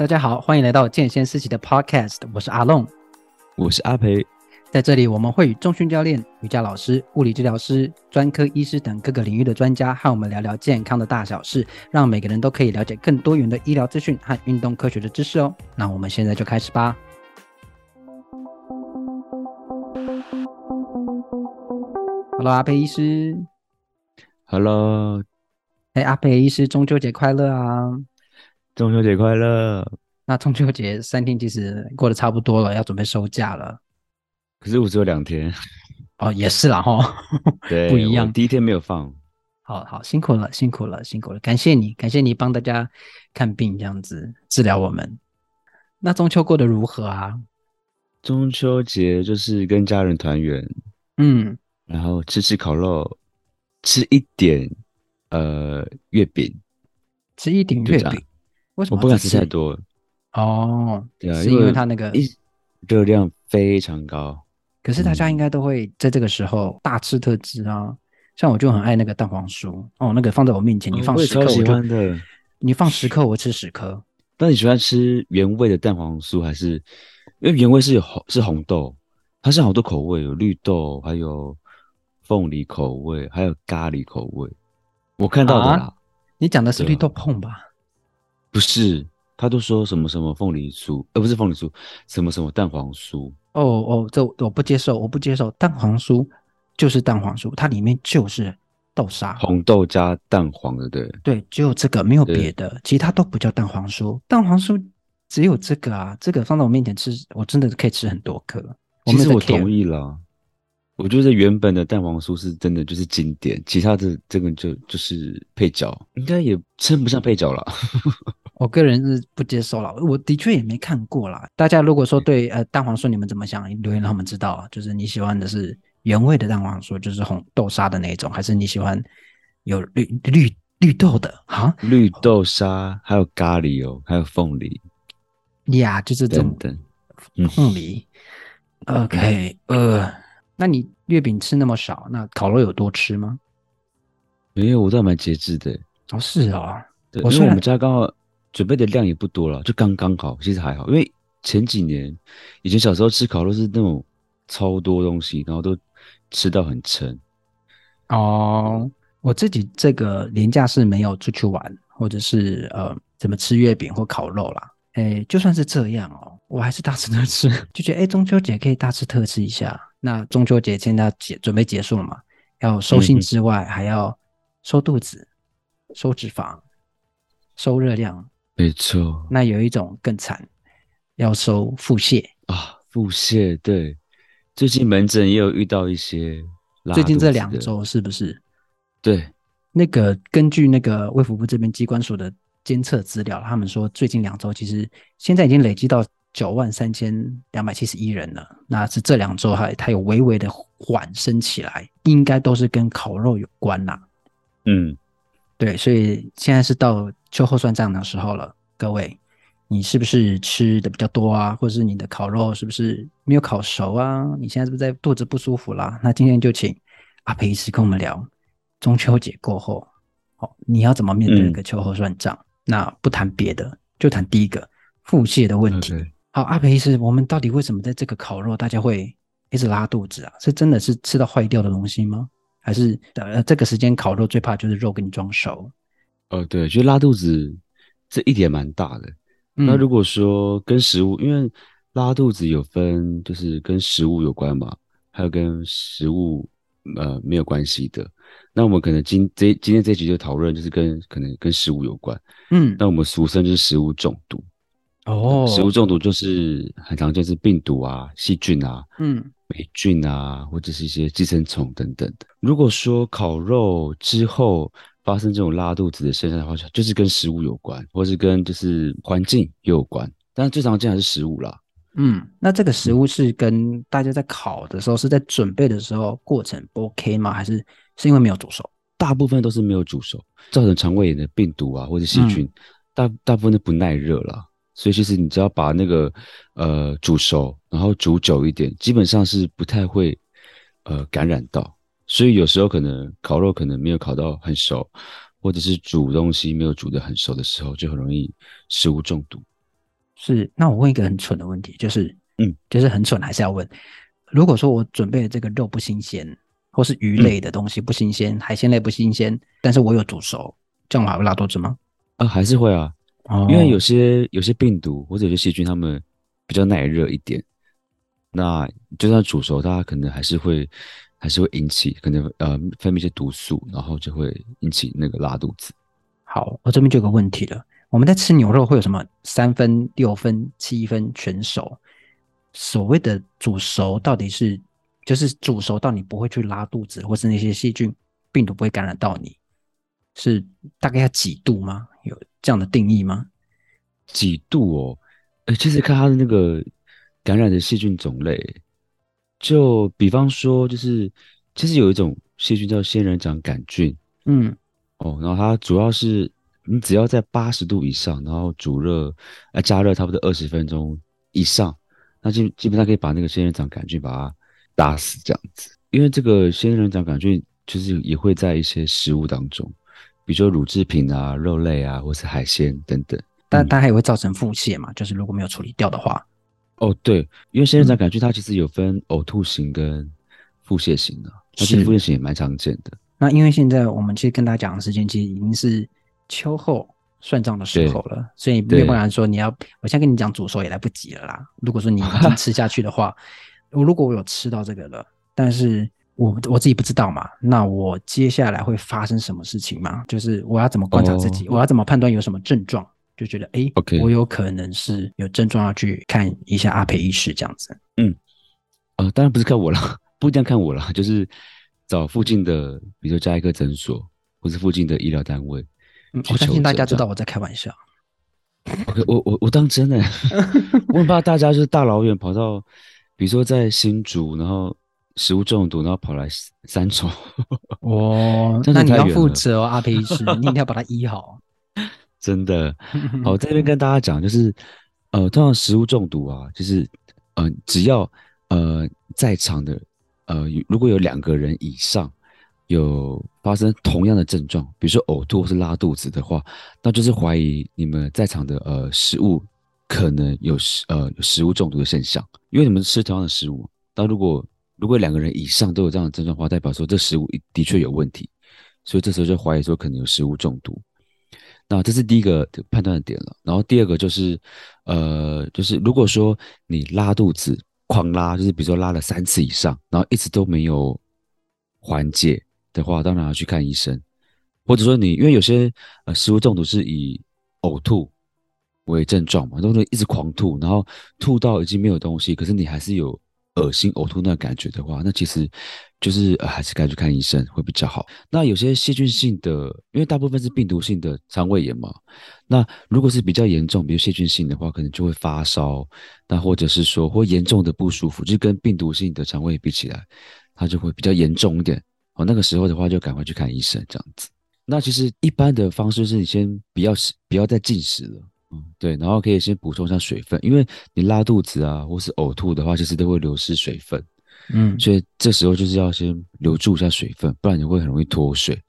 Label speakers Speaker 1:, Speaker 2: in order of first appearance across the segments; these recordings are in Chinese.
Speaker 1: 大家好，欢迎来到健先思齐的 Podcast，我是阿龙，
Speaker 2: 我是阿培，
Speaker 1: 在这里我们会与中训教练、瑜伽老师、物理治疗师、专科医师等各个领域的专家和我们聊聊健康的大小事，让每个人都可以了解更多元的医疗资讯和运动科学的知识哦。那我们现在就开始吧。Hello，阿培医师。
Speaker 2: Hello，
Speaker 1: 哎，阿培医师，中秋节快乐啊！
Speaker 2: 中秋节快乐。
Speaker 1: 那中秋节三天其实过得差不多了，要准备收假了。
Speaker 2: 可是我只有两天。
Speaker 1: 哦，也是啦哈，
Speaker 2: 对，
Speaker 1: 不一样。
Speaker 2: 第一天没有放。
Speaker 1: 好好，辛苦了，辛苦了，辛苦了，感谢你，感谢你帮大家看病这样子治疗我们。那中秋过得如何啊？
Speaker 2: 中秋节就是跟家人团圆，
Speaker 1: 嗯，
Speaker 2: 然后吃吃烤肉，吃一点呃月饼，
Speaker 1: 吃一点月饼，为什么？
Speaker 2: 我不敢吃太多
Speaker 1: 哦，
Speaker 2: 对啊，
Speaker 1: 是因为它那个
Speaker 2: 热量非常高。
Speaker 1: 可是大家应该都会在这个时候大吃特吃啊，嗯、像我就很爱那个蛋黄酥哦，那个放在我面前，你放十颗我就，
Speaker 2: 我喜欢的，
Speaker 1: 你放十颗我吃十颗。
Speaker 2: 那你喜欢吃原味的蛋黄酥还是？因为原味是有红是红豆，它是好多口味，有绿豆，还有凤梨口味，还有咖喱口味。我看到的啦，啊、
Speaker 1: 你讲的是绿豆椪吧？
Speaker 2: 不是，他都说什么什么凤梨酥，呃，不是凤梨酥，什么什么蛋黄酥。
Speaker 1: 哦哦，这我不接受，我不接受。蛋黄酥就是蛋黄酥，它里面就是豆沙，
Speaker 2: 红豆加蛋黄的，对
Speaker 1: 对，只有这个，没有别的，其他都不叫蛋黄酥。蛋黄酥。只有这个啊，这个放在我面前吃，我真的可以吃很多颗。
Speaker 2: 其实我同意了，我觉得原本的蛋黄酥是真的就是经典，其他的这个就就是配角，应该也称不上配角了。
Speaker 1: 我个人是不接受了，我的确也没看过啦。大家如果说对呃蛋黄酥你们怎么想，留言让我们知道啊。就是你喜欢的是原味的蛋黄酥，就是红豆沙的那种，还是你喜欢有绿绿绿豆的啊？
Speaker 2: 绿豆沙还有咖喱哦，还有凤梨。
Speaker 1: 呀，yeah, 就是这种凤梨。嗯、OK，呃，那你月饼吃那么少，那烤肉有多吃吗？
Speaker 2: 没有，我倒蛮节制的。
Speaker 1: 哦，是哦，
Speaker 2: 对，因为我们家刚好准备的量也不多了，就刚刚好，其实还好。因为前几年以前小时候吃烤肉是那种超多东西，然后都吃到很撑。
Speaker 1: 哦，我自己这个年假是没有出去玩，或者是呃，怎么吃月饼或烤肉啦。哎，就算是这样哦，我还是大吃特吃，就觉得哎，中秋节可以大吃特吃一下。那中秋节现在要结准备结束了嘛？要收心之外，嗯、还要收肚子、收脂肪、收热量。
Speaker 2: 没错。
Speaker 1: 那有一种更惨，要收腹泻
Speaker 2: 啊！腹泻，对，最近门诊也有遇到一些。
Speaker 1: 最近这两周是不是？
Speaker 2: 对，
Speaker 1: 那个根据那个卫福部这边机关所的。监测资料，他们说最近两周其实现在已经累积到九万三千两百七十一人了。那是这两周还它有微微的缓升起来，应该都是跟烤肉有关啦。
Speaker 2: 嗯，
Speaker 1: 对，所以现在是到秋后算账的时候了。各位，你是不是吃的比较多啊？或者是你的烤肉是不是没有烤熟啊？你现在是不是在肚子不舒服啦？那今天就请阿培医师跟我们聊中秋节过后，哦，你要怎么面对一个秋后算账？嗯那不谈别的，就谈第一个腹泻的问题。好，阿培医师，我们到底为什么在这个烤肉大家会一直拉肚子啊？是真的是吃到坏掉的东西吗？还是呃这个时间烤肉最怕就是肉给你装熟？
Speaker 2: 哦，对，就拉肚子这一点蛮大的。嗯、那如果说跟食物，因为拉肚子有分，就是跟食物有关嘛，还有跟食物呃没有关系的。那我们可能今这今天这一集就讨论，就是跟可能跟食物有关，
Speaker 1: 嗯，
Speaker 2: 那我们俗称就是食物中毒，
Speaker 1: 哦，
Speaker 2: 食物中毒就是很常见是病毒啊、细菌啊、
Speaker 1: 嗯、
Speaker 2: 霉菌啊，或者是一些寄生虫等等的。如果说烤肉之后发生这种拉肚子的现象的话，就是跟食物有关，或是跟就是环境也有关，但是最常见还是食物啦。
Speaker 1: 嗯，那这个食物是跟大家在烤的时候，是在准备的时候过程不 OK 吗？还是是因为没有煮熟？
Speaker 2: 大部分都是没有煮熟，造成肠胃炎的病毒啊或者细菌，嗯、大大部分都不耐热啦。所以其实你只要把那个呃煮熟，然后煮久一点，基本上是不太会呃感染到。所以有时候可能烤肉可能没有烤到很熟，或者是煮东西没有煮得很熟的时候，就很容易食物中毒。
Speaker 1: 是，那我问一个很蠢的问题，就是，
Speaker 2: 嗯，
Speaker 1: 就是很蠢，还是要问。如果说我准备的这个肉不新鲜，或是鱼类的东西不新鲜，嗯、海鲜类不新鲜，但是我有煮熟，这样我还会拉肚子吗？
Speaker 2: 啊，还是会啊，哦、因为有些有些病毒或者有些细菌，它们比较耐热一点，那就算煮熟，它可能还是会还是会引起可能呃分泌一些毒素，然后就会引起那个拉肚子。
Speaker 1: 好，我这边就有个问题了，我们在吃牛肉会有什么三分、六分、七分全熟？所谓的煮熟到底是，就是煮熟到你不会去拉肚子，或是那些细菌、病毒不会感染到你，是大概要几度吗？有这样的定义吗？
Speaker 2: 几度哦？呃，其实看它的那个感染的细菌种类，就比方说，就是其实有一种细菌叫仙人掌杆菌，
Speaker 1: 嗯，
Speaker 2: 哦，然后它主要是你只要在八十度以上，然后煮热，呃，加热差不多二十分钟以上。那基基本上可以把那个仙人掌杆菌把它打死，这样子。因为这个仙人掌杆菌就是也会在一些食物当中，比如说乳制品啊、肉类啊，或是海鲜等等。
Speaker 1: 但它也会造成腹泻嘛，就是如果没有处理掉的话。
Speaker 2: 哦，对，因为仙人掌杆菌它其实有分呕吐型跟腹泻型的，而且腹泻型也蛮常见的。
Speaker 1: 那因为现在我们其实跟大家讲的时间其实已经是秋后。算账的时候了，所以没有办法说你要，我现在跟你讲煮熟也来不及了啦。如果说你已经 吃下去的话，我如果我有吃到这个了，但是我我自己不知道嘛，那我接下来会发生什么事情嘛？就是我要怎么观察自己，哦、我要怎么判断有什么症状，就觉得哎，okay, 我有可能是有症状要去看一下阿培医师这样子。
Speaker 2: 嗯，呃，当然不是看我了，不一定要看我了，就是找附近的，比如说加一个诊所，或是附近的医疗单位。
Speaker 1: 我相信大家知道我在开玩笑。
Speaker 2: OK，我我我当真的，我很怕大家就是大老远跑到，比如说在新竹，然后食物中毒，然后跑来三重。
Speaker 1: 哦，那你要负责哦，阿培医师，你一定要把它医好。
Speaker 2: 真的，好，在这边跟大家讲，就是呃，通常食物中毒啊，就是呃，只要呃在场的呃，如果有两个人以上。有发生同样的症状，比如说呕吐或是拉肚子的话，那就是怀疑你们在场的呃食物可能有食呃有食物中毒的现象，因为你们吃同样的食物。那如果如果两个人以上都有这样的症状的话，代表说这食物的确有问题，所以这时候就怀疑说可能有食物中毒。那这是第一个判断的点了。然后第二个就是呃就是如果说你拉肚子狂拉，就是比如说拉了三次以上，然后一直都没有缓解。的话，当然要去看医生，或者说你，因为有些呃食物中毒是以呕吐为症状嘛，都是一直狂吐，然后吐到已经没有东西，可是你还是有恶心呕吐那感觉的话，那其实就是呃还是该去看医生会比较好。那有些细菌性的，因为大部分是病毒性的肠胃炎嘛，那如果是比较严重，比如细菌性的话，可能就会发烧，那或者是说或严重的不舒服，就跟病毒性的肠胃比起来，它就会比较严重一点。哦，那个时候的话就赶快去看医生，这样子。那其实一般的方式是你先不要，不要再进食了，嗯，对，然后可以先补充一下水分，因为你拉肚子啊，或是呕吐的话，其实都会流失水分，嗯，所以这时候就是要先留住一下水分，不然你会很容易脱水。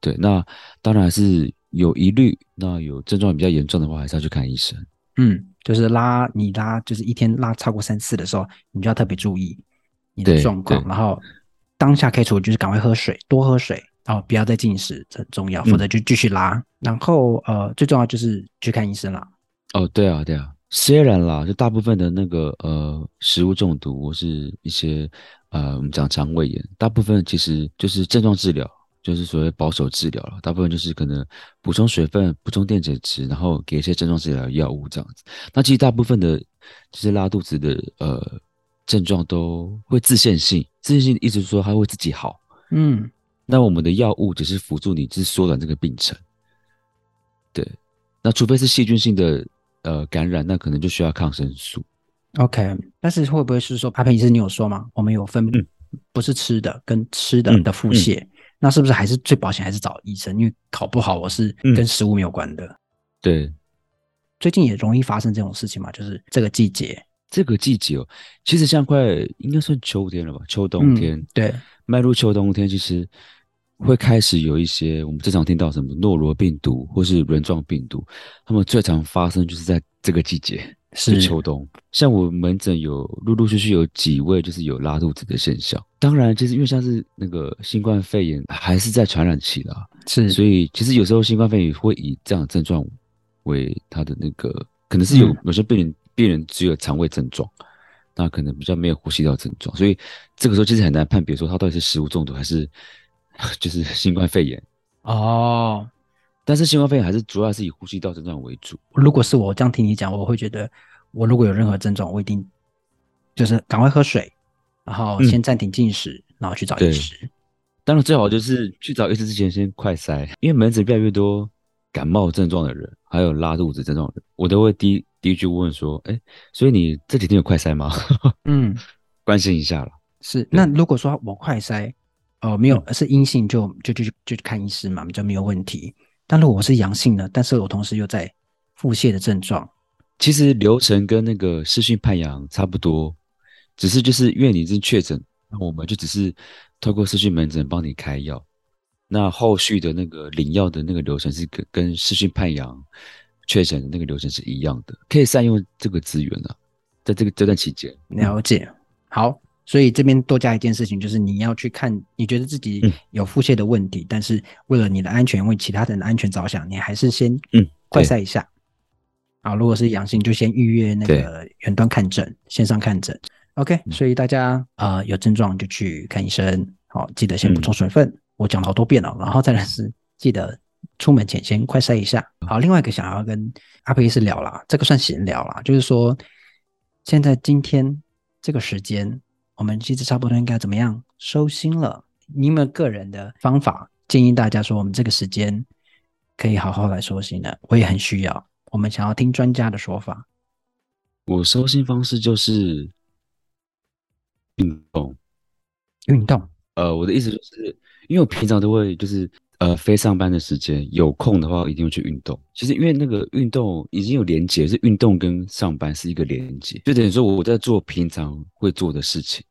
Speaker 2: 对，那当然还是有疑虑，那有症状比较严重的话，还是要去看医生。
Speaker 1: 嗯，就是拉你拉，就是一天拉超过三次的时候，你就要特别注意你的状况，然后。当下可以处理就是赶快喝水，多喝水，然后不要再进食，这很重要，否则就继续拉。嗯、然后呃，最重要就是去看医生啦。
Speaker 2: 哦，对啊，对啊，虽然啦，就大部分的那个呃食物中毒或是一些呃我们讲肠胃炎，大部分其实就是症状治疗，就是所谓保守治疗了。大部分就是可能补充水分、补充电解质，然后给一些症状治疗药物这样子。那其实大部分的就是拉肚子的呃。症状都会自限性，自限性的意思是说它会自己好。
Speaker 1: 嗯，
Speaker 2: 那我们的药物只是辅助你，只是缩短这个病程。对，那除非是细菌性的呃感染，那可能就需要抗生素。
Speaker 1: OK，但是会不会是说，阿佩医生你有说吗？我们有分不是吃的跟吃的的腹泻，嗯嗯、那是不是还是最保险还是找医生？因为考不好我是跟食物没有关的。
Speaker 2: 嗯、对，
Speaker 1: 最近也容易发生这种事情嘛，就是这个季节。
Speaker 2: 这个季节哦，其实像快应该算秋天了吧？秋冬天，
Speaker 1: 嗯、对，
Speaker 2: 迈入秋冬天，其实会开始有一些我们最常听到什么诺罗病毒或是轮状病毒，它们最常发生就是在这个季节。
Speaker 1: 是
Speaker 2: 秋冬。像我门诊有陆陆续续有几位就是有拉肚子的现象。当然，其实因为像是那个新冠肺炎还是在传染期啦，
Speaker 1: 是，
Speaker 2: 所以其实有时候新冠肺炎会以这样的症状为他的那个，可能是有、嗯、有些病人病人只有肠胃症状，那可能比较没有呼吸道症状，所以这个时候其实很难判别说他到底是食物中毒还是 就是新冠肺炎
Speaker 1: 哦。
Speaker 2: 但是新冠肺炎还是主要是以呼吸道症状为主。
Speaker 1: 如果是我这样听你讲，我会觉得我如果有任何症状，我一定就是赶快喝水，然后先暂停进食，嗯、然后去找医师。
Speaker 2: 当然最好就是去找医师之前先快筛，因为门诊越来越多感冒症状的人，还有拉肚子症状的人，我都会第一第一句问说：“哎，所以你这几天有快筛吗？”
Speaker 1: 嗯，
Speaker 2: 关心一下了。
Speaker 1: 是，那如果说我快筛哦、呃、没有是阴性就，就就就看医师嘛，就没有问题。但如果我是阳性的，但是我同时又在腹泻的症状，
Speaker 2: 其实流程跟那个视讯判阳差不多，只是就是因为你已经确诊，那我们就只是透过视讯门诊帮你开药，那后续的那个领药的那个流程是跟跟视讯判阳确诊的那个流程是一样的，可以善用这个资源啊，在这个这段期间。
Speaker 1: 了解，好。所以这边多加一件事情，就是你要去看，你觉得自己有腹泻的问题，嗯、但是为了你的安全，为其他人的安全着想，你还是先嗯快筛一下。好，如果是阳性，就先预约那个远端看诊，线上看诊。OK，、嗯、所以大家啊、呃、有症状就去看医生。好，记得先补充水分。嗯、我讲了好多遍了，然后再来是记得出门前先快筛一下。好，另外一个想要跟阿佩医师聊啦，这个算闲聊啦，就是说现在今天这个时间。我们其实差不多应该怎么样收心了？你有没有个人的方法建议大家说，我们这个时间可以好好来收心的？我也很需要。我们想要听专家的说法。
Speaker 2: 我收心方式就是运动，
Speaker 1: 运动。
Speaker 2: 呃，我的意思就是，因为我平常都会就是呃非上班的时间有空的话，一定会去运动。其实因为那个运动已经有连结，是运动跟上班是一个连结，就等于说我在做平常会做的事情。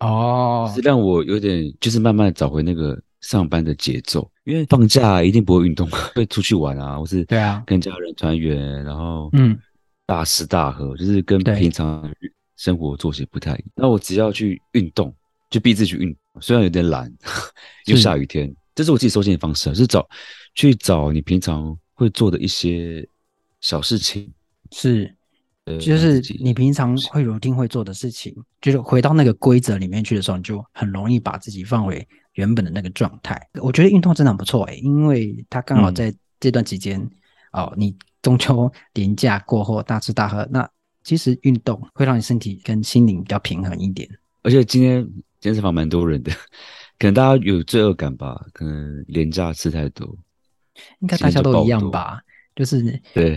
Speaker 1: 哦，
Speaker 2: 是让我有点就是慢慢找回那个上班的节奏，因为放假一定不会运动，会出去玩啊，或是对啊，跟家人团圆，然后嗯，大吃大喝，就是跟平常生活作息不太一样。那我只要去运动，就逼自己去运动，虽然有点懒，又下雨天，这是我自己收心的方式，就是找去找你平常会做的一些小事情，
Speaker 1: 是。呃就是你平常会 routine 会做的事情，就是回到那个规则里面去的时候，你就很容易把自己放回原本的那个状态。我觉得运动真的很不错诶，因为它刚好在这段期间、嗯、哦，你中秋 连假过后大吃大喝，那其实运动会让你身体跟心灵比较平衡一点。
Speaker 2: 而且今天健身房蛮多人的，可能大家有罪恶感吧？可能廉价吃太多，
Speaker 1: 应该大家都一样吧？就是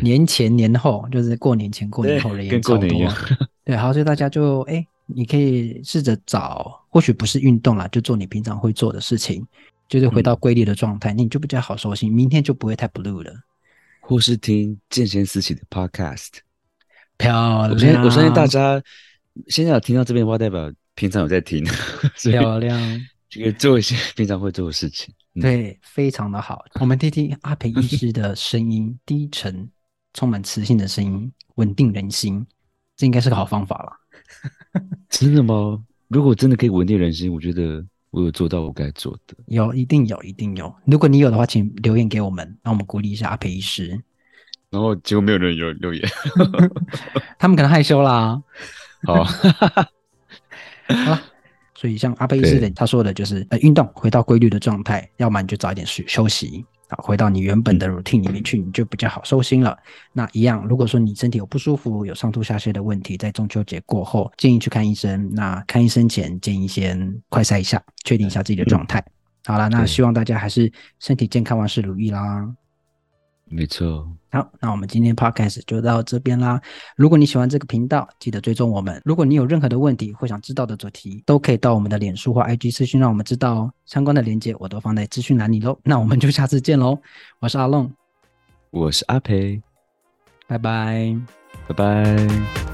Speaker 1: 年前年后，就是过年前过年后的人超多。对，好，所以大家就哎、欸，你可以试着找，或许不是运动啦，就做你平常会做的事情，就是回到规律的状态，嗯、你就比较好收心，明天就不会太 blue 了。
Speaker 2: 或是听健先思齐的 podcast，
Speaker 1: 漂亮。
Speaker 2: 我相信，我相信大家现在有听到这边的话，代表平常有在听，
Speaker 1: 漂亮。
Speaker 2: 就可以做一些 平常会做的事情。
Speaker 1: 对，非常的好。我们听听阿培医师的声音，低沉、充满磁性的声音，稳定人心，这应该是个好方法了。
Speaker 2: 真的吗？如果真的可以稳定人心，我觉得我有做到我该做的。
Speaker 1: 有，一定有，一定有。如果你有的话，请留言给我们，让我们鼓励一下阿培医师。
Speaker 2: 然后结果没有人有留言，
Speaker 1: 他们可能害羞啦。
Speaker 2: 好，
Speaker 1: 好了。所以像阿贝医师的他说的就是，呃，运动回到规律的状态，要么你就早一点休休息，啊，回到你原本的 routine 里面去，你就比较好收心了。那一样，如果说你身体有不舒服，有上吐下泻的问题，在中秋节过后，建议去看医生。那看医生前，建议先快筛一下，确定一下自己的状态。好了，那希望大家还是身体健康，万事如意啦。
Speaker 2: 没错。
Speaker 1: 好，那我们今天 podcast 就到这边啦。如果你喜欢这个频道，记得追踪我们。如果你有任何的问题或想知道的主题，都可以到我们的脸书或 IG 私讯，让我们知道哦。相关的链接我都放在资讯栏里喽。那我们就下次见喽。我是阿龙，
Speaker 2: 我是阿培，
Speaker 1: 拜拜，
Speaker 2: 拜拜。